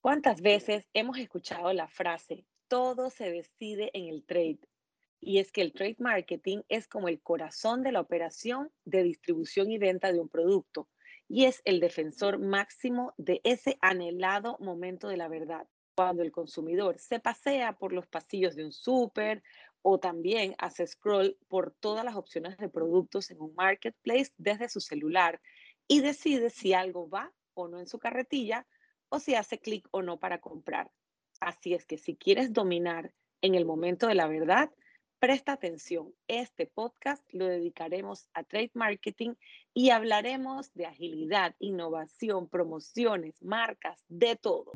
¿Cuántas veces hemos escuchado la frase, todo se decide en el trade? Y es que el trade marketing es como el corazón de la operación de distribución y venta de un producto y es el defensor máximo de ese anhelado momento de la verdad. Cuando el consumidor se pasea por los pasillos de un súper o también hace scroll por todas las opciones de productos en un marketplace desde su celular y decide si algo va o no en su carretilla o si hace clic o no para comprar. Así es que si quieres dominar en el momento de la verdad, presta atención. Este podcast lo dedicaremos a trade marketing y hablaremos de agilidad, innovación, promociones, marcas, de todo.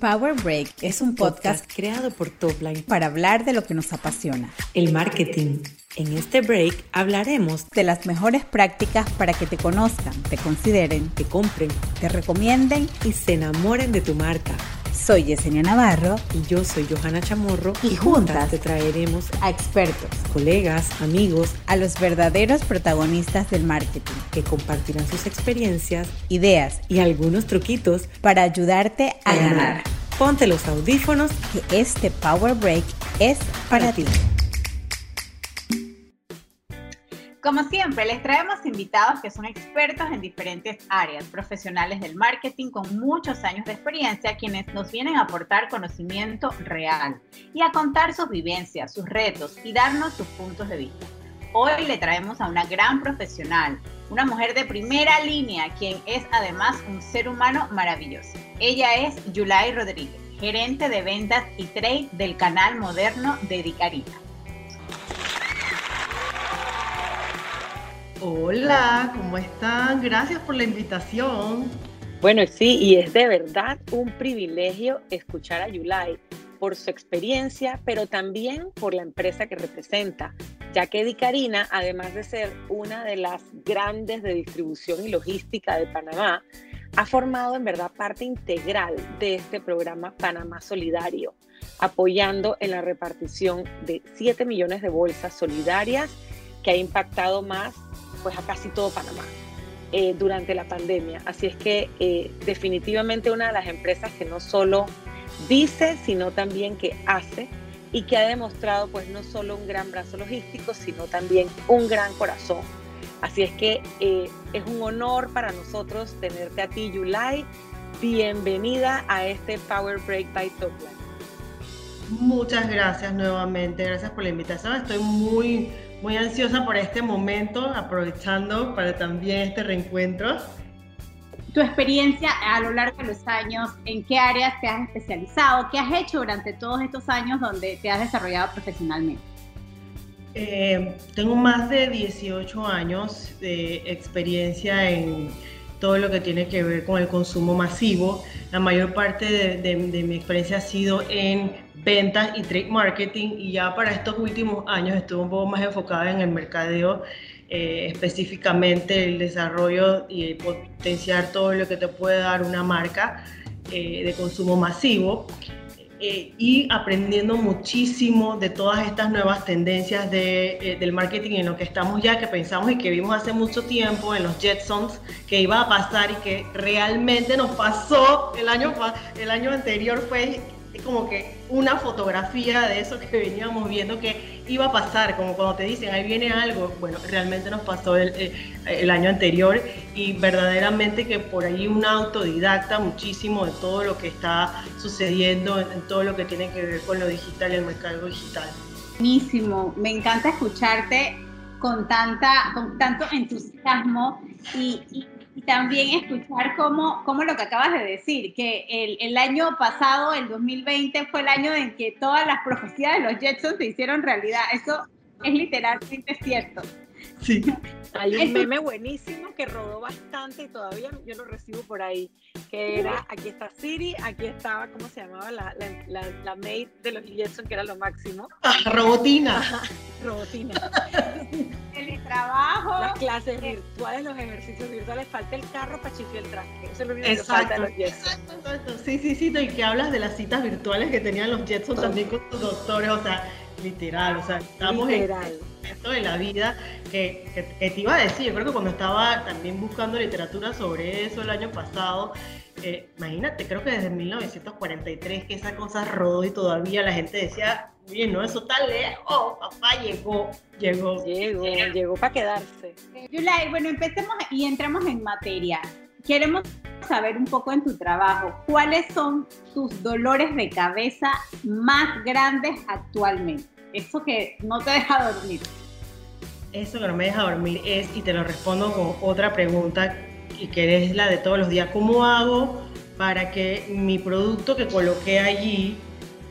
Power Break es un podcast creado por Topline para hablar de lo que nos apasiona, el marketing. En este break hablaremos de las mejores prácticas para que te conozcan, te consideren, te compren, te recomienden y se enamoren de tu marca. Soy Yesenia Navarro y yo soy Johanna Chamorro y, juntas te traeremos a expertos, colegas, amigos, a los verdaderos protagonistas del marketing que compartirán sus experiencias, ideas y algunos truquitos para ayudarte a, ganar. Ponte los audífonos que este Power Break es para, ti. Como siempre, les traemos invitados que son expertos en diferentes áreas, profesionales del marketing con muchos años de experiencia, quienes nos vienen a aportar conocimiento real y a contar sus vivencias, sus retos y darnos sus puntos de vista. Hoy le traemos a una gran profesional, una mujer de primera línea, quien es además un ser humano maravilloso. Ella es Yulai Rodríguez, gerente de ventas y trade del canal moderno de Dicarina. Hola, ¿cómo están? Gracias por la invitación. Bueno, sí, y es de verdad un privilegio escuchar a Yulai por su experiencia, pero también por la empresa que representa, ya que Dicarina, además de ser una de las grandes de distribución y logística de Panamá, ha formado en verdad parte integral de este programa Panamá Solidario, apoyando en la repartición de 7 millones de bolsas solidarias que ha impactado más pues a casi todo Panamá eh, durante la pandemia. Así es que eh, definitivamente una de las empresas que no solo dice, sino también que hace y que ha demostrado pues no solo un gran brazo logístico, sino también un gran corazón. Así es que eh, es un honor para nosotros tenerte a ti, Yulai. Bienvenida a este Power Break by Topline. Muchas gracias nuevamente, gracias por la invitación. Estoy muy muy ansiosa por este momento, aprovechando para también este reencuentro. Tu experiencia a lo largo de los años, ¿en qué áreas te has especializado? ¿Qué has hecho durante todos estos años donde te has desarrollado profesionalmente? Eh, tengo más de 18 años de experiencia en todo lo que tiene que ver con el consumo masivo. La mayor parte de, de mi experiencia ha sido en ventas y trade marketing y ya para estos últimos años estuve un poco más enfocada en el mercadeo, eh, específicamente el desarrollo y potenciar todo lo que te puede dar una marca eh, de consumo masivo. Eh, y aprendiendo muchísimo de todas estas nuevas tendencias de, del marketing en lo que estamos ya, que pensamos y que vimos hace mucho tiempo en los Jetsons, que iba a pasar y que realmente nos pasó el año, el año anterior, fue como que una fotografía de eso que veníamos viendo que iba a pasar, como cuando te dicen, ahí viene algo, bueno, realmente nos pasó el, eh, el, año anterior y verdaderamente que por ahí una autodidacta muchísimo de todo lo que está sucediendo, en, todo lo que tiene que ver con lo digital y el mercado digital. Buenísimo, me encanta escucharte con, tanta, con tanto entusiasmo y también escuchar cómo, cómo, lo que acabas de decir, que el, el, año pasado, el 2020, fue el año en que todas las profecías de los Jetsons se hicieron realidad. Eso es literalmente cierto. Sí. Hay un meme buenísimo que rodó bastante y todavía yo lo recibo por ahí, que era, aquí está Siri, aquí estaba, ¿cómo se llamaba? La, la, la, maid de los Jetson, que era lo máximo. Ah, robotina. robotina. El trabajo. Las clases virtuales, los ejercicios virtuales, falta el carro para chiflar el traje. Eso es lo único que falta los Jetson. Exacto, Sí, sí, sí, y que hablas de las citas virtuales que tenían los Jetson también con sus doctores, o sea, literal, o sea, estamos literal. en esto de la vida que, te iba a decir, yo creo que cuando estaba también buscando literatura sobre eso el año pasado, eh, imagínate, creo que desde 1943 que esa cosa rodó y todavía la gente decía, oye, no, eso está lejos, papá llegó, llegó. Llegó, llegó para quedarse. Yulai, bueno, empecemos y entramos en materia. Queremos saber un poco en tu trabajo, ¿cuáles son tus dolores de cabeza más grandes actualmente? Eso que no te deja dormir. Eso que no me deja dormir es, y te lo respondo con otra pregunta, y que es la de todos los días, ¿cómo hago para que mi producto que coloqué allí,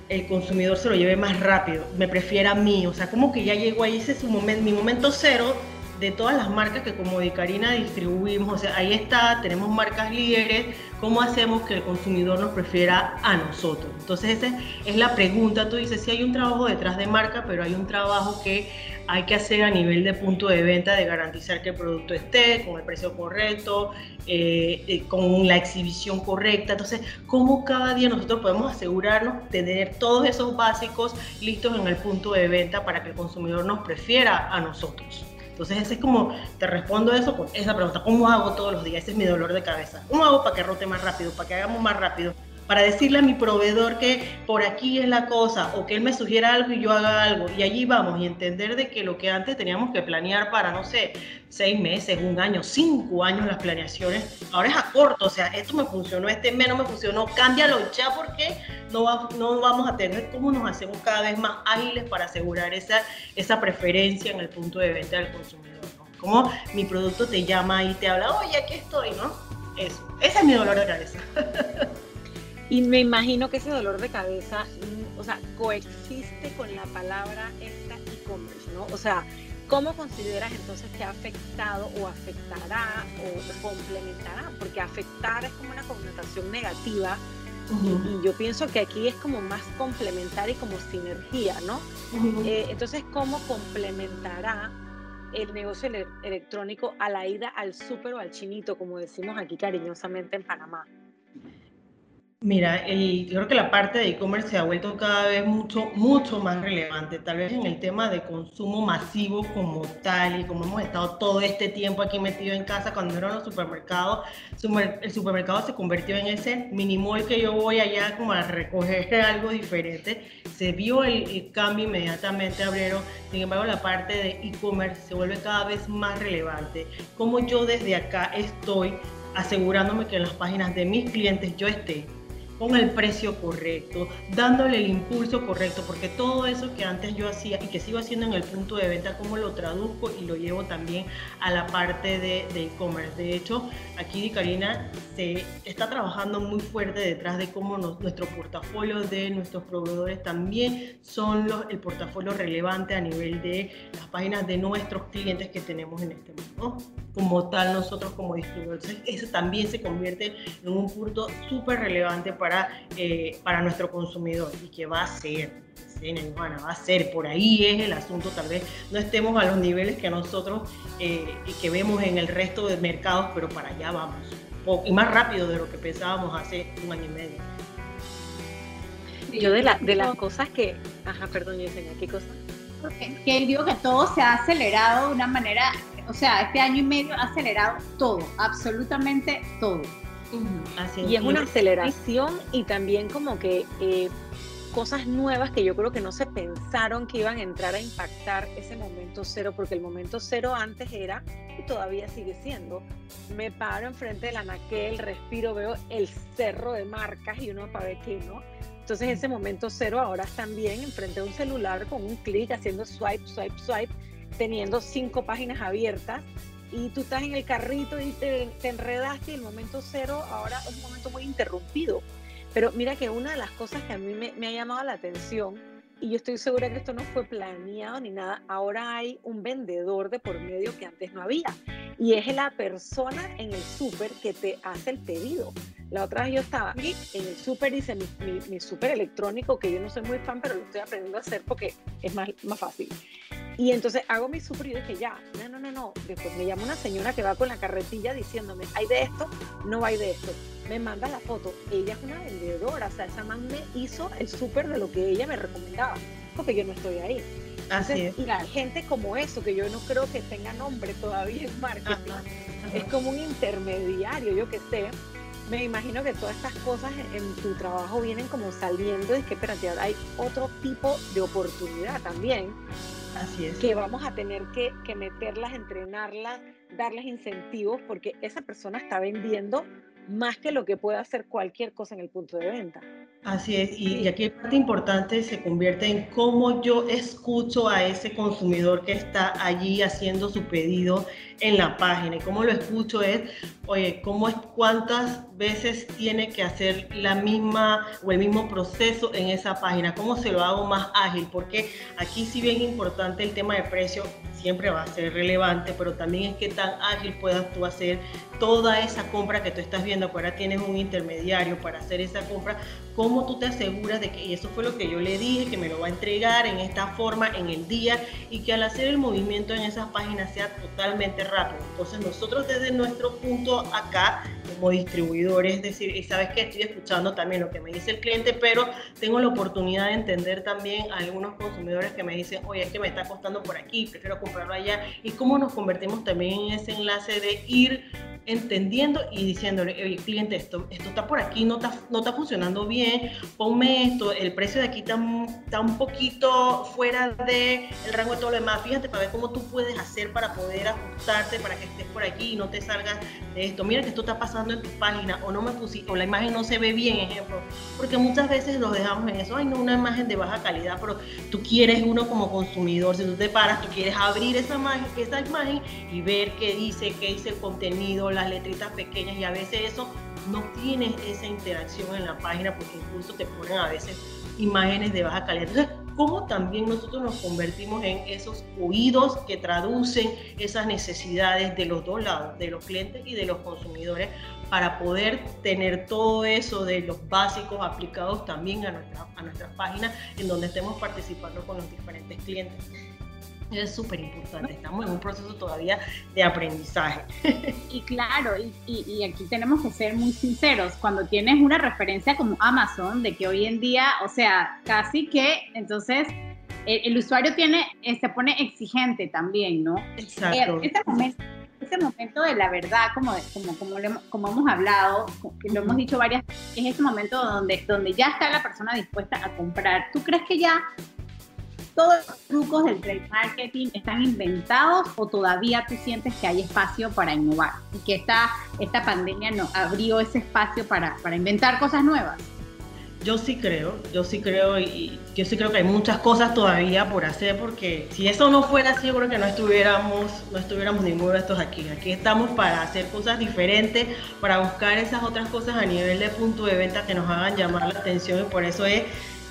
el consumidor se lo lleve más rápido, me prefiera a mí? O sea, como que ya llegó ahí, ese es su momento, mi momento cero de todas las marcas que como Dicarina distribuimos, o sea, ahí está, tenemos marcas líderes, ¿cómo hacemos que el consumidor nos prefiera a nosotros? Entonces esa es la pregunta, tú dices, sí hay un trabajo detrás de marca, pero hay un trabajo que hay que hacer a nivel de punto de venta, de garantizar que el producto esté con el precio correcto, eh, eh, con la exhibición correcta. Entonces, ¿cómo cada día nosotros podemos asegurarnos tener todos esos básicos listos en el punto de venta para que el consumidor nos prefiera a nosotros? Entonces, ese es como, te respondo eso con esa pregunta, ¿cómo hago todos los días? Ese es mi dolor de cabeza. ¿Cómo hago para que rote más rápido, para que hagamos más rápido? Para decirle a mi proveedor que por aquí es la cosa, o que él me sugiera algo y yo haga algo, y allí vamos, y entender de que lo que antes teníamos que planear para, no sé, seis meses, un año, cinco años las planeaciones, ahora es a corto, o sea, esto me funcionó, este menos me funcionó, cámbialo ya porque no, no vamos a tener cómo nos hacemos cada vez más ágiles para asegurar esa, esa preferencia en el punto de venta del consumidor, ¿no? Como mi producto te llama y te habla, oye, aquí estoy, ¿no? Eso, ese es mi dolor de cabeza. Y me imagino que ese dolor de cabeza, mm, o sea, coexiste con la palabra esta e-commerce, ¿no? O sea, ¿Cómo consideras entonces que ha afectado o afectará o complementará? Porque afectar es como una connotación negativa y, yo pienso que aquí es como más complementar y como sinergia, ¿no? Eh, entonces, ¿cómo complementará el negocio electrónico a la ida al súper o al chinito, como decimos aquí cariñosamente en Panamá? Mira, y creo que la parte de e-commerce se ha vuelto cada vez mucho, mucho más relevante, tal vez en el tema de consumo masivo como tal, y como hemos estado todo este tiempo aquí metido en casa, cuando eran los supermercados, el supermercado se convirtió en ese mini mall que yo voy allá como a recoger algo diferente, se vio el, el cambio inmediatamente, abrieron, sin embargo la parte de e-commerce se vuelve cada vez más relevante, como yo desde acá estoy asegurándome que en las páginas de mis clientes yo esté con el precio correcto, dándole el impulso correcto, porque todo eso que antes yo hacía y que sigo haciendo en el punto de venta, cómo lo traduzco y lo llevo también a la parte de e-commerce. De, hecho, aquí Karina se está trabajando muy fuerte detrás de cómo nuestro portafolio de nuestros proveedores también son los, el portafolio relevante a nivel de las páginas de nuestros clientes que tenemos en este mundo. Como tal, nosotros como distribuidores, eso también se convierte en un punto súper relevante para, eh, para nuestro consumidor y que va a ser, va a ser, por ahí es el asunto, tal vez no estemos a los niveles que nosotros eh, y que vemos en el resto de mercados, pero para allá vamos, y más rápido de lo que pensábamos hace un año y medio. Yo de, la, de las cosas que, ajá, perdón, Yesenia, ¿qué cosa? Que digo que todo se ha acelerado de una manera, o sea, este año y medio ha acelerado todo, absolutamente todo y es una aceleración y también como que eh, cosas nuevas que yo creo que no se pensaron que iban a entrar a impactar ese momento cero, porque el momento cero antes era, y todavía sigue siendo, me paro enfrente de la naquel, respiro, veo el cerro de marcas y uno para ver qué, ¿no? Entonces ese momento cero ahora es también enfrente de un celular con un clic, haciendo swipe, swipe, swipe, teniendo cinco páginas abiertas y tú estás en el carrito y te, enredaste y el momento cero ahora es un momento muy interrumpido. Pero mira que una de las cosas que a mí me, me ha llamado la atención, y yo estoy segura que esto no fue planeado ni nada, ahora hay un vendedor de por medio que antes no había. Y es la persona en el súper que te hace el pedido. La otra vez yo estaba en el súper, hice mi, mi, mi súper electrónico, que yo no soy muy fan, pero lo estoy aprendiendo a hacer porque es más, más fácil. Y entonces hago mi súper y dije, ya, no, no, no, no. Después me llama una señora que va con la carretilla diciéndome, hay de esto, no hay de esto. Me manda la foto. Ella es una vendedora, o sea, esa man me hizo el súper de lo que ella me recomendaba, porque yo no estoy ahí. Así es. Y la gente como eso, que yo no creo que tenga nombre todavía en marketing, es como un intermediario, yo que sé, me imagino que todas estas cosas en tu trabajo vienen como saliendo y que, espérate, hay otro tipo de oportunidad también. Así es. Que vamos a tener que, que meterlas, entrenarlas, darles incentivos, porque esa persona está vendiendo más que lo que puede hacer cualquier cosa en el punto de venta. Así es, y, aquí parte importante se convierte en cómo yo escucho a ese consumidor que está allí haciendo su pedido en la página. Y cómo lo escucho es, oye, ¿cómo es, ¿cuántas veces tiene que hacer la misma o el mismo proceso en esa página? ¿Cómo se lo hago más ágil? Porque aquí sí bien importante el tema de precio siempre va a ser relevante, pero también es que tan ágil puedas tú hacer toda esa compra que tú estás viendo, que ahora tienes un intermediario para hacer esa compra, cómo tú te aseguras de que, y eso fue lo que yo le dije, que me lo va a entregar en esta forma en el día y que al hacer el movimiento en esas páginas sea totalmente rápido. Entonces nosotros desde nuestro punto acá, como distribuidores, es decir, y sabes que estoy escuchando también lo que me dice el cliente, pero tengo la oportunidad de entender también a algunos consumidores que me dicen, oye, es que me está costando por aquí, prefiero comprarlo allá, y cómo nos convertimos también en ese enlace de ir entendiendo y diciéndole, oye, cliente, esto, esto está por aquí, no está, no está funcionando bien, ponme esto, el precio de aquí está, está un poquito fuera del el rango de todo lo demás, fíjate para ver cómo tú puedes hacer para poder ajustarte, para que estés por aquí y no te salgas de esto, mira que esto está pasando en tu página, o no me pusiste, o la imagen no se ve bien, ejemplo, porque muchas veces los dejamos en eso, ay, no, una imagen de baja calidad, pero tú quieres uno como consumidor, si tú te paras, tú quieres abrir esa imagen, esa imagen y ver qué dice, qué dice el contenido, las letritas pequeñas y a veces eso no tiene esa interacción en la página porque incluso te ponen a veces imágenes de baja calidad. Entonces, ¿cómo también nosotros nos convertimos en esos oídos que traducen esas necesidades de los dos lados, de los clientes y de los consumidores, para poder tener todo eso de los básicos aplicados también a nuestra, a nuestras páginas en donde estemos participando con los diferentes clientes? Es súper importante. Estamos en un proceso todavía de aprendizaje. Y claro, y, aquí tenemos que ser muy sinceros. Cuando tienes una referencia como Amazon, de que hoy en día, o sea, casi que, entonces, el, usuario tiene, eh, se pone exigente también, ¿no? Exacto. Eh, ese, momento, ese momento de la verdad, como, como, como, como hemos hablado, lo hemos dicho varias veces, es ese momento donde, donde ya está la persona dispuesta a comprar. ¿Tú crees que ya todos los trucos del trade marketing están inventados o todavía tú sientes que hay espacio para innovar y que esta, esta pandemia no abrió ese espacio para, para inventar cosas nuevas? Yo sí creo, yo sí creo y yo sí creo que hay muchas cosas todavía por hacer porque si eso no fuera así, yo creo que no estuviéramos, no estuviéramos ninguno de estos aquí. Aquí estamos para hacer cosas diferentes, para buscar esas otras cosas a nivel de punto de venta que nos hagan llamar la atención y por eso es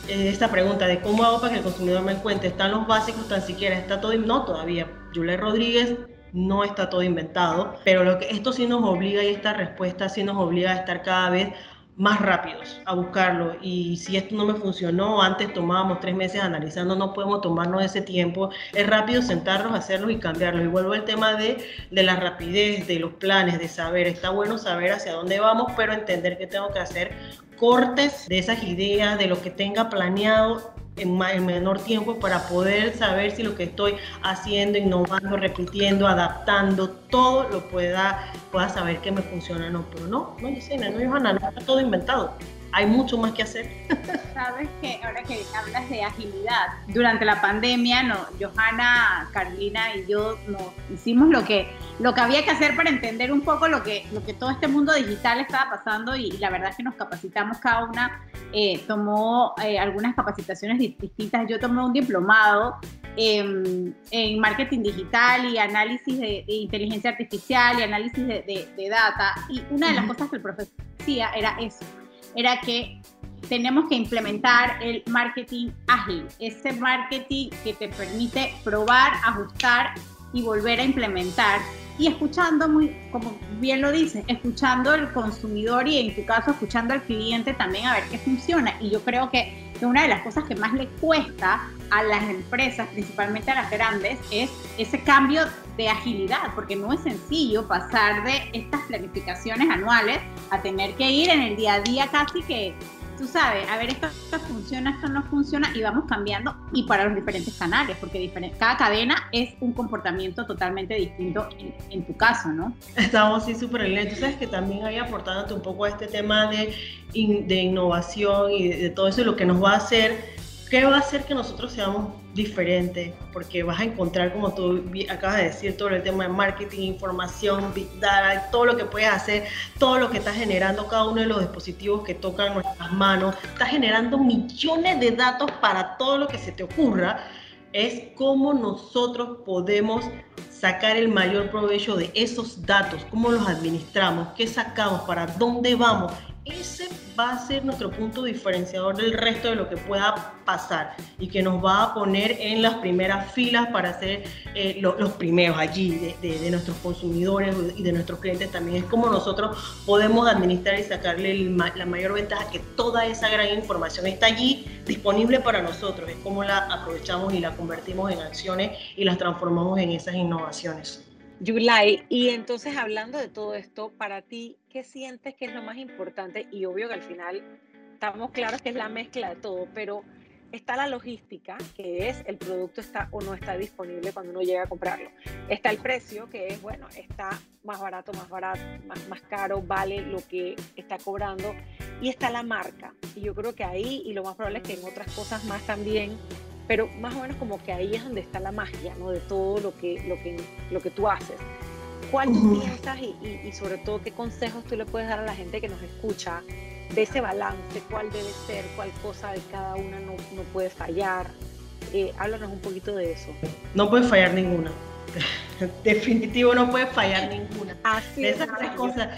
eh, esta pregunta de cómo hago para que el consumidor me encuentre, ¿están los básicos tan siquiera? ¿Está todo? No, todavía. Julia Rodríguez no está todo inventado, pero lo que esto sí nos obliga y esta respuesta sí nos obliga a estar cada vez más rápidos a buscarlo. Y si esto no me funcionó, antes tomábamos tres meses analizando, no podemos tomarnos ese tiempo, es rápido sentarnos, hacerlos y cambiarlos. Y vuelvo al tema de, de la rapidez, de los planes, de saber, está bueno saber hacia dónde vamos, pero entender que tengo que hacer. Cortes de esas ideas, de lo que tenga planeado en, menor tiempo para poder saber si lo que estoy haciendo, innovando, repitiendo, adaptando, todo lo pueda, pueda saber que me funciona o no. Pero no, no, Yesenia, no, Johanna, no está todo inventado hay mucho más que hacer. Sabes que ahora que hablas de agilidad, durante la pandemia, no, Johanna, Carolina y yo nos hicimos lo que, lo que había que hacer para entender un poco lo que, lo que todo este mundo digital estaba pasando y, la verdad es que nos capacitamos cada una, eh, tomó eh, algunas capacitaciones distintas. Yo tomé un diplomado en, marketing digital y análisis de, inteligencia artificial y análisis de, de, data. Y una de las cosas que el profesor decía era eso, era que tenemos que implementar el marketing ágil, ese marketing que te permite probar, ajustar y volver a implementar. Y escuchando, muy, como bien lo dice, escuchando al consumidor y en tu caso escuchando al cliente también a ver qué funciona. Y yo creo que, una de las cosas que más le cuesta a las empresas, principalmente a las grandes, es ese cambio de agilidad, porque no es sencillo pasar de estas planificaciones anuales a tener que ir en el día a día casi que tú sabes, a ver, esto, funciona, esto no funciona y vamos cambiando y para los diferentes canales, porque cada cadena es un comportamiento totalmente distinto en, tu caso, ¿no? Estamos sí súper. Tú sabes que también hay aportándote un poco a este tema de, de innovación y de todo eso, lo que nos va a hacer ¿Qué va a hacer que nosotros seamos diferentes? Porque vas a encontrar, como tú acabas de decir, todo el tema de marketing, información, big data, todo lo que puedes hacer, todo lo que está generando cada uno de los dispositivos que tocan nuestras manos, está generando millones de datos para todo lo que se te ocurra. Es cómo nosotros podemos sacar el mayor provecho de esos datos, cómo los administramos, qué sacamos, para dónde vamos ese va a ser nuestro punto diferenciador del resto de lo que pueda pasar y que nos va a poner en las primeras filas para ser eh, los primeros allí de, nuestros consumidores y de nuestros clientes también. Es como nosotros podemos administrar y sacarle la mayor ventaja que toda esa gran información está allí disponible para nosotros. Es como la aprovechamos y la convertimos en acciones y las transformamos en esas innovaciones. Yulai, y entonces hablando de todo esto, para ti, ¿qué sientes que es lo más importante? Y obvio que al final estamos claros que es la mezcla de todo, pero está la logística, que es el producto está o no está disponible cuando uno llega a comprarlo. Está el precio, que es, bueno, está más barato, más barato, más, más caro, vale lo que está cobrando. Y está la marca. Y yo creo que ahí, y lo más probable es que en otras cosas más también, pero más o menos como que ahí es donde está la magia, ¿no? De todo lo que, lo que, lo que tú haces. ¿Cuál tú piensas y, y, sobre todo qué consejos tú le puedes dar a la gente que nos escucha de ese balance? ¿Cuál debe ser? ¿Cuál cosa de cada una no, no puede fallar? Eh, háblanos un poquito de eso. No puede fallar ninguna. Definitivo, no puede fallar ninguna. Así Esas tres cosas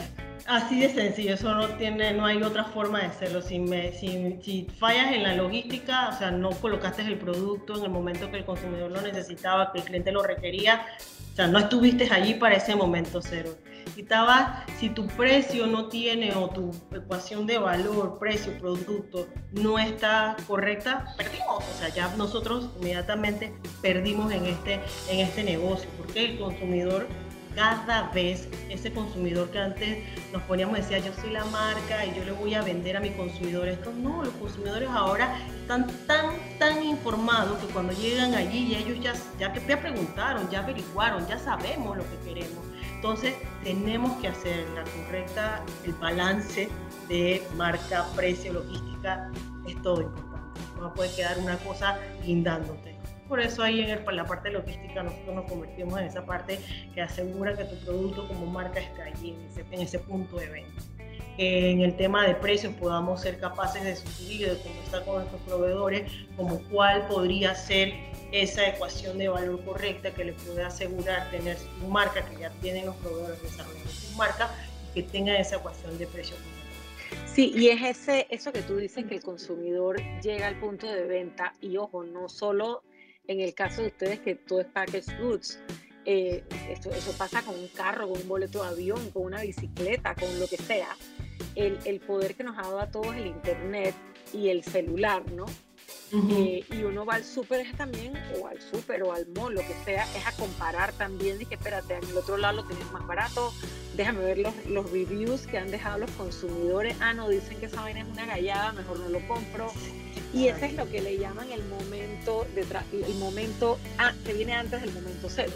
Así de sencillo, eso no tiene, no hay otra forma de hacerlo. Si, me, si, si, fallas en la logística, o sea, no colocaste el producto en el momento que el consumidor lo necesitaba, que el cliente lo requería, o sea, no estuviste allí para ese momento cero. Si, estaba, si tu precio no tiene o tu ecuación de valor, precio, producto no está correcta, perdimos. O sea, ya nosotros inmediatamente perdimos en este, en este negocio, porque el consumidor cada vez ese consumidor que antes nos poníamos decía yo soy la marca y yo le voy a vender a mi consumidor esto no los consumidores ahora están tan tan informados que cuando llegan allí y ellos ya ya que ya preguntaron ya averiguaron ya sabemos lo que queremos. Entonces tenemos que hacer la correcta el balance de marca precio logística. Es todo importante. No puede quedar una cosa guindándote por eso ahí en la parte logística nosotros nos convertimos en esa parte que asegura que tu producto como marca esté allí, en ese, punto de venta. en el tema de precios podamos ser capaces de sugerir, de conversar con nuestros proveedores, como cuál podría ser esa ecuación de valor correcta que le pueda asegurar tener su marca, que ya tienen los proveedores desarrollando su marca, y que tenga esa ecuación de precio Sí, y es ese, eso que tú dices, que el consumidor llega al punto de venta y ojo, no solo en el caso de ustedes que todo es package goods, eh, eso, pasa con un carro, con un boleto de avión, con una bicicleta, con lo que sea. El, el poder que nos ha dado a todos el Internet y el celular, ¿no? Eh, y uno va al súper también, o al súper o al mall, lo que sea, es a comparar también. Dije, espérate, en el otro lado lo tienes más barato, déjame ver los, los, reviews que han dejado los consumidores. Ah, no, dicen que esa vaina es una gallada, mejor no lo compro. Y ese es lo que le llaman el momento, de el momento ah, que viene antes del momento cero.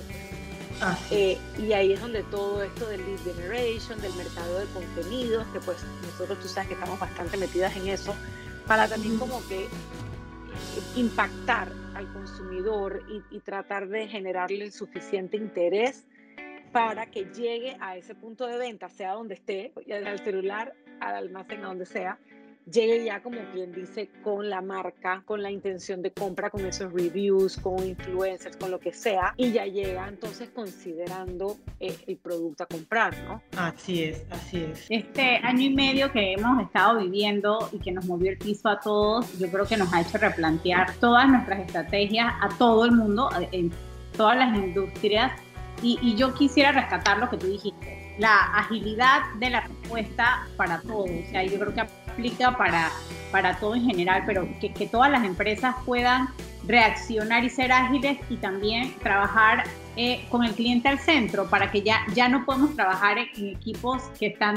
Ah. Eh, y ahí es donde todo esto del lead generation, del mercado de contenidos, que pues nosotros tú sabes que estamos bastante metidas en eso, para también como que impactar al consumidor y, y, tratar de generarle el suficiente interés para que llegue a ese punto de venta, sea donde esté, al celular, al almacén, a donde sea, llegue ya como quien dice con la marca, con la intención de compra, con esos reviews, con influencers, con lo que sea, y ya llega entonces considerando eh, el producto a comprar, ¿no? Así es, así es. Este año y medio que hemos estado viviendo y que nos movió el piso a todos, yo creo que nos ha hecho replantear todas nuestras estrategias a todo el mundo, en todas las industrias, y, y yo quisiera rescatar lo que tú dijiste, la agilidad de la respuesta para todos. O sea, yo creo que aplica para, para todo en general, pero que, que todas las empresas puedan reaccionar y ser ágiles y también trabajar eh, con el cliente al centro para que ya, ya no podemos trabajar en, equipos que están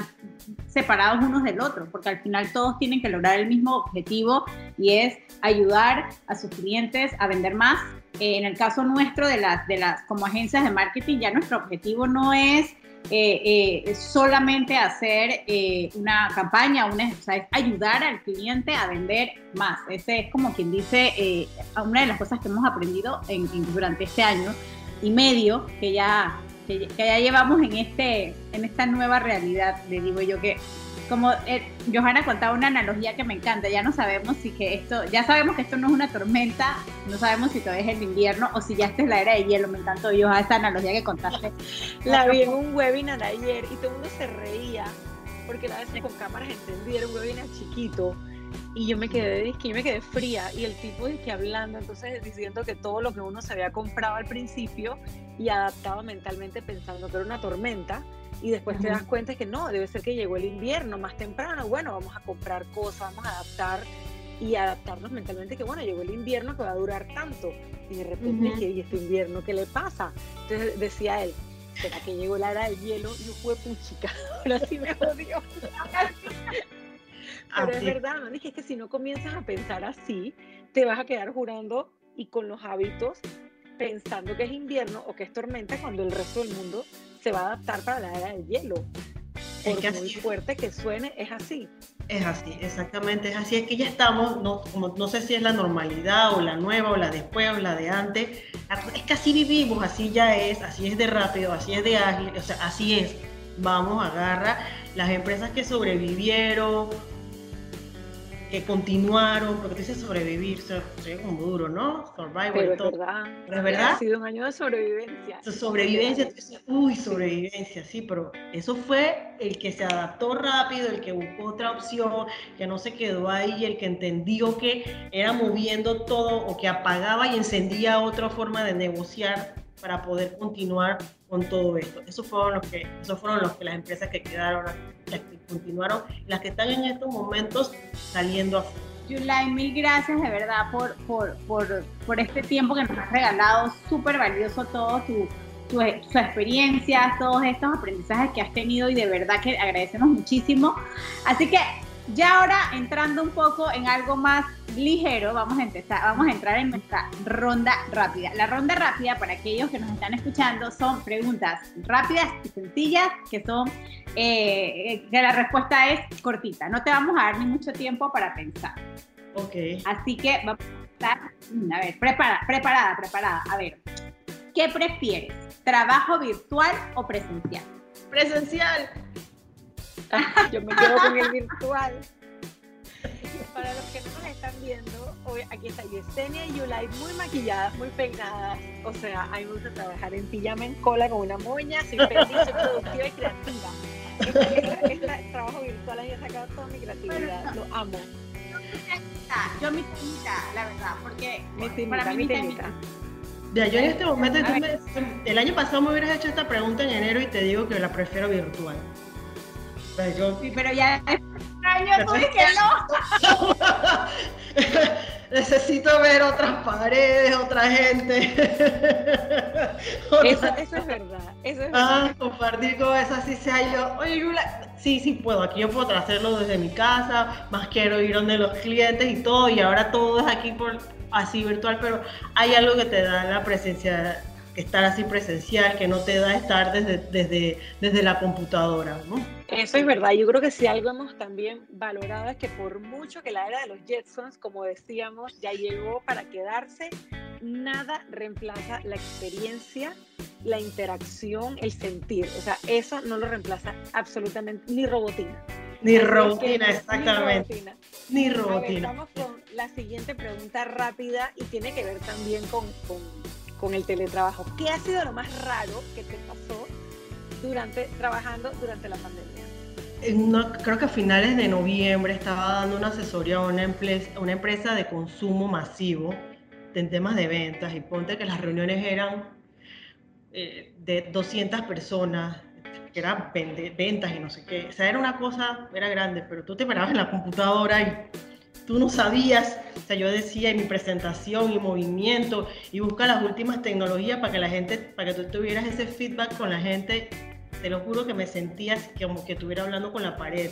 separados unos del otro, porque al final todos tienen que lograr el mismo objetivo y es ayudar a sus clientes a vender más. Eh, en el caso nuestro de las, de las como agencias de marketing, ya nuestro objetivo no es eh, eh, solamente hacer eh, una campaña, una, o sea, es ayudar al cliente a vender más. Ese es como quien dice una de las cosas que hemos aprendido en, durante este año y medio que ya, que, que, ya llevamos en, este, en esta nueva realidad, le digo yo que como eh, Johanna contaba una analogía que me encanta, ya no sabemos si que esto, ya sabemos que esto no es una tormenta, no sabemos si todavía es el invierno o si ya esta es la era de hielo, me encantó Johanna esta analogía que contaste. La vi en un webinar ayer y todo el mundo se reía porque la vez con cámaras entendí, era un webinar chiquito y yo me quedé, que yo me quedé fría y el tipo de que hablando, entonces diciendo que todo lo que uno se había comprado al principio y adaptaba mentalmente pensando que era una tormenta, y después te das cuenta que no, debe ser que llegó el invierno más temprano, bueno, vamos a comprar cosas, vamos a adaptar y adaptarnos mentalmente que bueno, llegó el invierno que va a durar tanto y de repente ¿y este invierno qué le pasa? Entonces decía él, ¿será que llegó la era del hielo? Y fue puchica, ahora sí me jodió. Pero es verdad. Dije, es que si no comienzas a pensar así, te vas a quedar jurando y con los hábitos pensando que es invierno o que es tormenta cuando el resto del mundo se va a adaptar para la era del hielo. Es que muy fuerte que suene, es así. Es así, exactamente, es así. Es que ya estamos, no, como, no sé si es la normalidad o la nueva o la después o la de antes. Es que así vivimos, así ya es, así es de rápido, así es de ágil, o sea, así es. Vamos, agarra las empresas que sobrevivieron que continuaron, porque dice sobrevivir, se como duro, ¿no? Survival. Pero es verdad. Pero es verdad. Ha sido un año de sobrevivencia. sobrevivencia, uy, sobrevivencia, sí, pero eso fue el que se adaptó rápido, el que buscó otra opción, que no se quedó ahí, el que entendió que era moviendo todo o que apagaba y encendía otra forma de negociar para poder continuar con todo esto. Esos fueron los que, esos fueron los que las empresas que quedaron, las que continuaron, las que están en estos momentos saliendo a Yulai, mil gracias de verdad por, por, por, por este tiempo que nos has regalado, súper valioso todo tu, tu, tu, experiencia, todos estos aprendizajes que has tenido y de verdad que agradecemos muchísimo. Así que ya ahora entrando un poco en algo más ligero, vamos a, empezar, vamos a entrar en nuestra ronda rápida. La ronda rápida, para aquellos que nos están escuchando, son preguntas rápidas y sencillas, que son, eh, que la respuesta es cortita. No te vamos a dar ni mucho tiempo para pensar. Ok. Así que vamos a estar, a ver, preparada, preparada, preparada. A ver, ¿qué prefieres? ¿Trabajo virtual o presencial? Presencial. Yo me quedo con el virtual. Para los que no nos están viendo, hoy, aquí está Yesenia y Yulai muy maquilladas, muy peinadas. O sea, a mí me gusta trabajar en pijama, en cola, con una moña, soy feliz, soy productiva y creativa. Este, este, trabajo virtual ahí he sacado toda mi creatividad, lo amo. Yo mi temita, la verdad, porque mi para mí mi temita. Ya, yo en este momento, el año pasado me hubieras hecho esta pregunta en enero y te digo que la prefiero virtual. Pues sí, pero ya año tú que no. Necesito ver otras paredes, otra gente. Eso, eso, es verdad. Eso es ah, verdad. compartir con esa sí sea yo. Oye, Yula, sí, sí puedo. Aquí yo puedo hacerlo desde mi casa. Más quiero ir donde los clientes y todo. Y ahora todo es aquí por así virtual, pero hay algo que te da la presencia estar así presencial, que no te da estar desde, desde, desde la computadora, ¿no? Eso es verdad. Yo creo que si algo hemos también valorado es que por mucho que la era de los Jetsons, como decíamos, ya llegó para quedarse, nada reemplaza la experiencia, la interacción, el sentir. O sea, eso no lo reemplaza absolutamente ni robotina. Ni robotina, exactamente. Ni robotina. vamos con la siguiente pregunta rápida y tiene que ver también con, con con el teletrabajo. ¿Qué ha sido lo más raro que te pasó durante trabajando durante la pandemia? creo que a finales de noviembre estaba dando una asesoría a una, empresa, una empresa de consumo masivo en temas de ventas y ponte que las reuniones eran eh, de 200 personas, que eran ventas y no sé qué. O sea, era una cosa, era grande, pero tú te parabas en la computadora y tú no sabías. O sea, yo decía en mi presentación y movimiento y busca las últimas tecnologías para que la gente, para que tú tuvieras ese feedback con la gente. Te lo juro que me sentía como que estuviera hablando con la pared.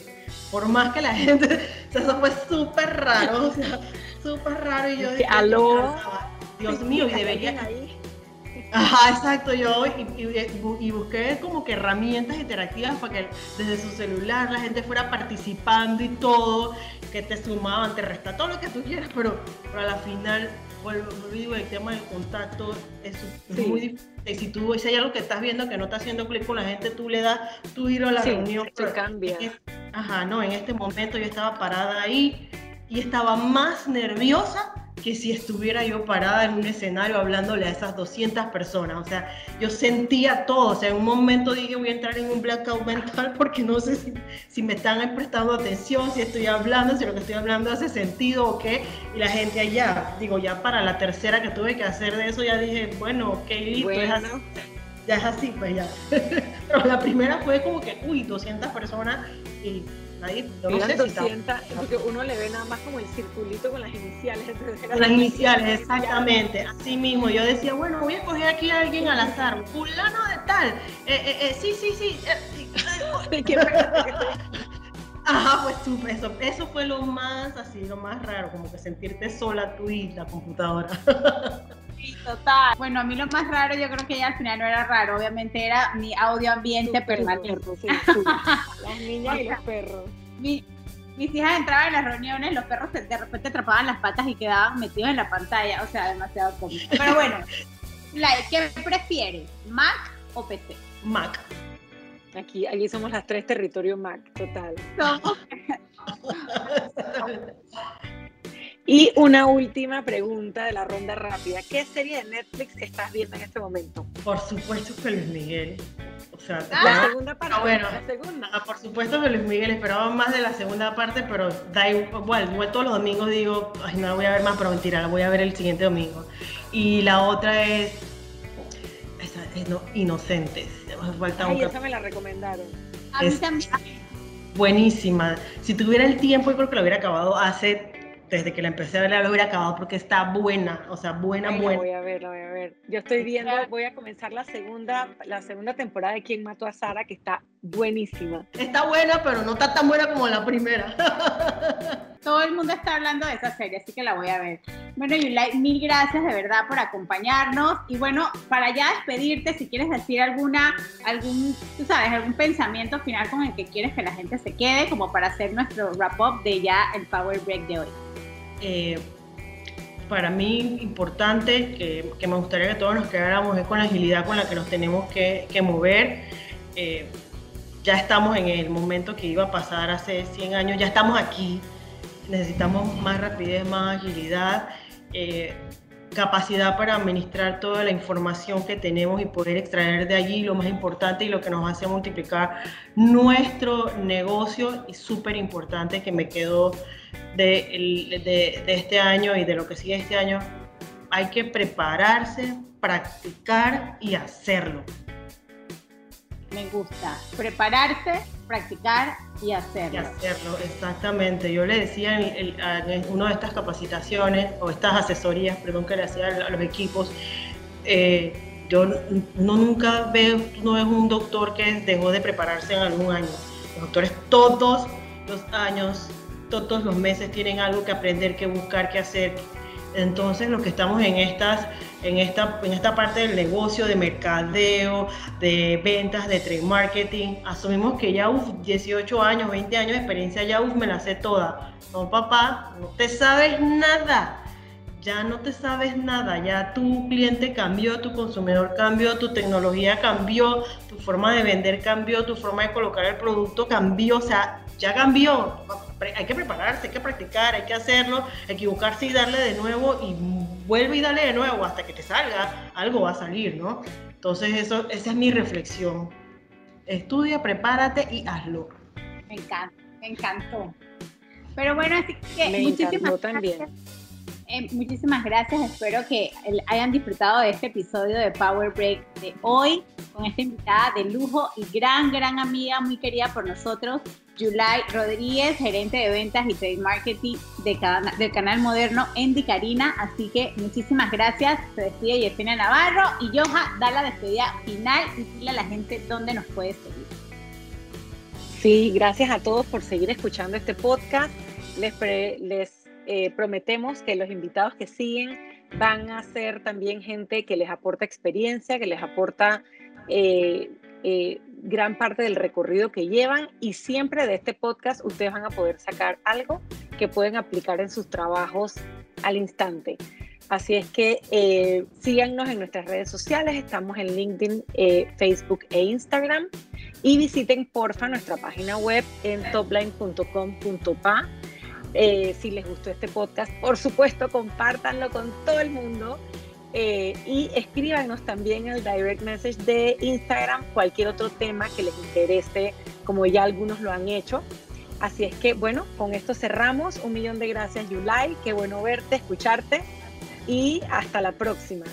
Por más que la gente, o sea, eso fue súper raro, o sea, súper raro. Y yo dije, aló. Dios mío, y debería... Ajá, exacto, yo y, busqué como que herramientas interactivas para que desde su celular la gente fuera participando y todo, que te sumaban, te resta todo lo que tú quieras, pero, pero a la final, vuelvo, digo, el tema del contacto es, muy difícil. Si tú, si hay algo que estás viendo que no está haciendo clic con la gente, tú le das tu giro a la reunión. Pero cambia. ajá, no, en este momento yo estaba parada ahí y estaba más nerviosa que si estuviera yo parada en un escenario hablándole a esas 200 personas. O sea, yo sentía todo. O sea, en un momento dije voy a entrar en un blackout mental porque no sé si, si me están prestando atención, si estoy hablando, si lo que estoy hablando hace sentido o qué. Y la gente allá, digo, ya para la tercera que tuve que hacer de eso, ya dije, bueno, ok, listo, es así. Ya es así, pues ya. Pero la primera fue como que, uy, 200 personas y Ahí, no sé 200, porque uno le ve nada más como el circulito con las iniciales. Las iniciales, exactamente. Así mismo, yo decía, bueno, voy a coger aquí a alguien al azar, fulano de tal. Eh, eh, eh, sí, sí, sí. Ajá, pues eso, eso fue lo más así, lo más raro, como que sentirte sola tú y la computadora. Sí, total. Bueno, a mí lo más raro yo creo que ya al final no era raro, obviamente era mi audio ambiente permanente. las niñas y los perros. mis hijas entraban en las reuniones, los perros de repente atrapaban las patas y quedaban metidos en la pantalla, o sea, demasiado cómico. Pero bueno, ¿qué prefieres, Mac o PC? Mac. Aquí, aquí somos las tres territorios Mac, total. Y una última pregunta de la ronda rápida. ¿Qué serie de Netflix estás viendo en este momento? Por supuesto que Luis Miguel. O sea, la segunda parte. Ah, bueno, la segunda. Ah, por supuesto que Luis Miguel esperaba más de la segunda parte, pero da igual, igual todos los domingos digo, ay, no la voy a ver más, pero mentira, la voy a ver el siguiente domingo. Y la otra es, esa, es no, Inocentes. Falta ay, esa me la recomendaron. A mí también. Buenísima. Si tuviera el tiempo, yo creo que lo hubiera acabado hace desde que la empecé a ver la hubiera acabado porque está buena, o sea, buena, buena. La voy a ver, la voy a ver. Yo estoy viendo, voy a comenzar la segunda, la segunda temporada de Quién mató a Sara, que está buenísima. Está buena, pero no está tan buena como la primera. Todo el mundo está hablando de esa serie, así que la voy a ver. Bueno, Yulai, mil gracias de verdad por acompañarnos. Y bueno, para ya despedirte, si quieres decir alguna, algún, tú sabes, algún pensamiento final con el que quieres que la gente se quede, como para hacer nuestro wrap-up de ya el Power Break de hoy. Eh, para mí importante, que, me gustaría que todos nos quedáramos es con la agilidad con la que nos tenemos que, mover. Eh, ya estamos en el momento que iba a pasar hace 100 años, ya estamos aquí, necesitamos más rapidez, más agilidad, eh, capacidad para administrar toda la información que tenemos y poder extraer de allí lo más importante y lo que nos hace multiplicar nuestro negocio y súper importante que me quedó de, de, este año y de lo que sigue este año, hay que prepararse, practicar y hacerlo. Me gusta. Prepararse, practicar y hacerlo. Y hacerlo, exactamente. Yo le decía en, una de estas capacitaciones o estas asesorías, perdón, que le hacía a los equipos, eh, yo no nunca veo, no es un doctor que dejó de prepararse en algún año. Los doctores todos los años todos los meses tienen algo que aprender, que buscar, que hacer. Entonces, los que estamos en, estas, en, esta, en esta parte del negocio, de mercadeo, de ventas, de trade marketing, asumimos que ya, 18 años, 20 años de experiencia, ya, me la sé toda. No, papá, no te sabes nada. Ya no te sabes nada, ya tu cliente cambió, tu consumidor cambió, tu tecnología cambió, tu forma de vender cambió, tu forma de colocar el producto cambió, o sea, ya cambió hay que prepararse, hay que practicar, hay que hacerlo, equivocarse y darle de nuevo y vuelve y dale de nuevo hasta que te salga, algo va a salir, ¿no? Entonces eso, esa es mi reflexión. Estudia, prepárate y hazlo. Me encanta, me encantó. Pero bueno, así que muchísimas gracias. Eh, muchísimas gracias. Espero que hayan disfrutado de este episodio de Power Break de hoy con esta invitada de lujo y gran, gran amiga, muy querida por nosotros, Yulai Rodríguez, gerente de ventas y trade marketing de del canal moderno en Dicarina. Así que muchísimas gracias. Se despide Yesenia Navarro y Joja da la despedida final y dile a la gente dónde nos puede seguir. Sí, gracias a todos por seguir escuchando este podcast. Les, les eh, prometemos que los invitados que siguen van a ser también gente que les aporta experiencia, que les aporta eh, eh, gran parte del recorrido que llevan y siempre de este podcast ustedes van a poder sacar algo que pueden aplicar en sus trabajos al instante. Así es que eh, síganos en nuestras redes sociales, estamos en LinkedIn, Facebook e Instagram y visiten porfa nuestra página web en topline.com.pa. si les gustó este podcast, por supuesto, compártanlo con todo el mundo eh, y escríbanos también al direct message de Instagram cualquier otro tema que les interese, como ya algunos lo han hecho. Así es que, bueno, con esto cerramos. Un millón de gracias, Yulai. Qué bueno verte, escucharte y hasta la próxima.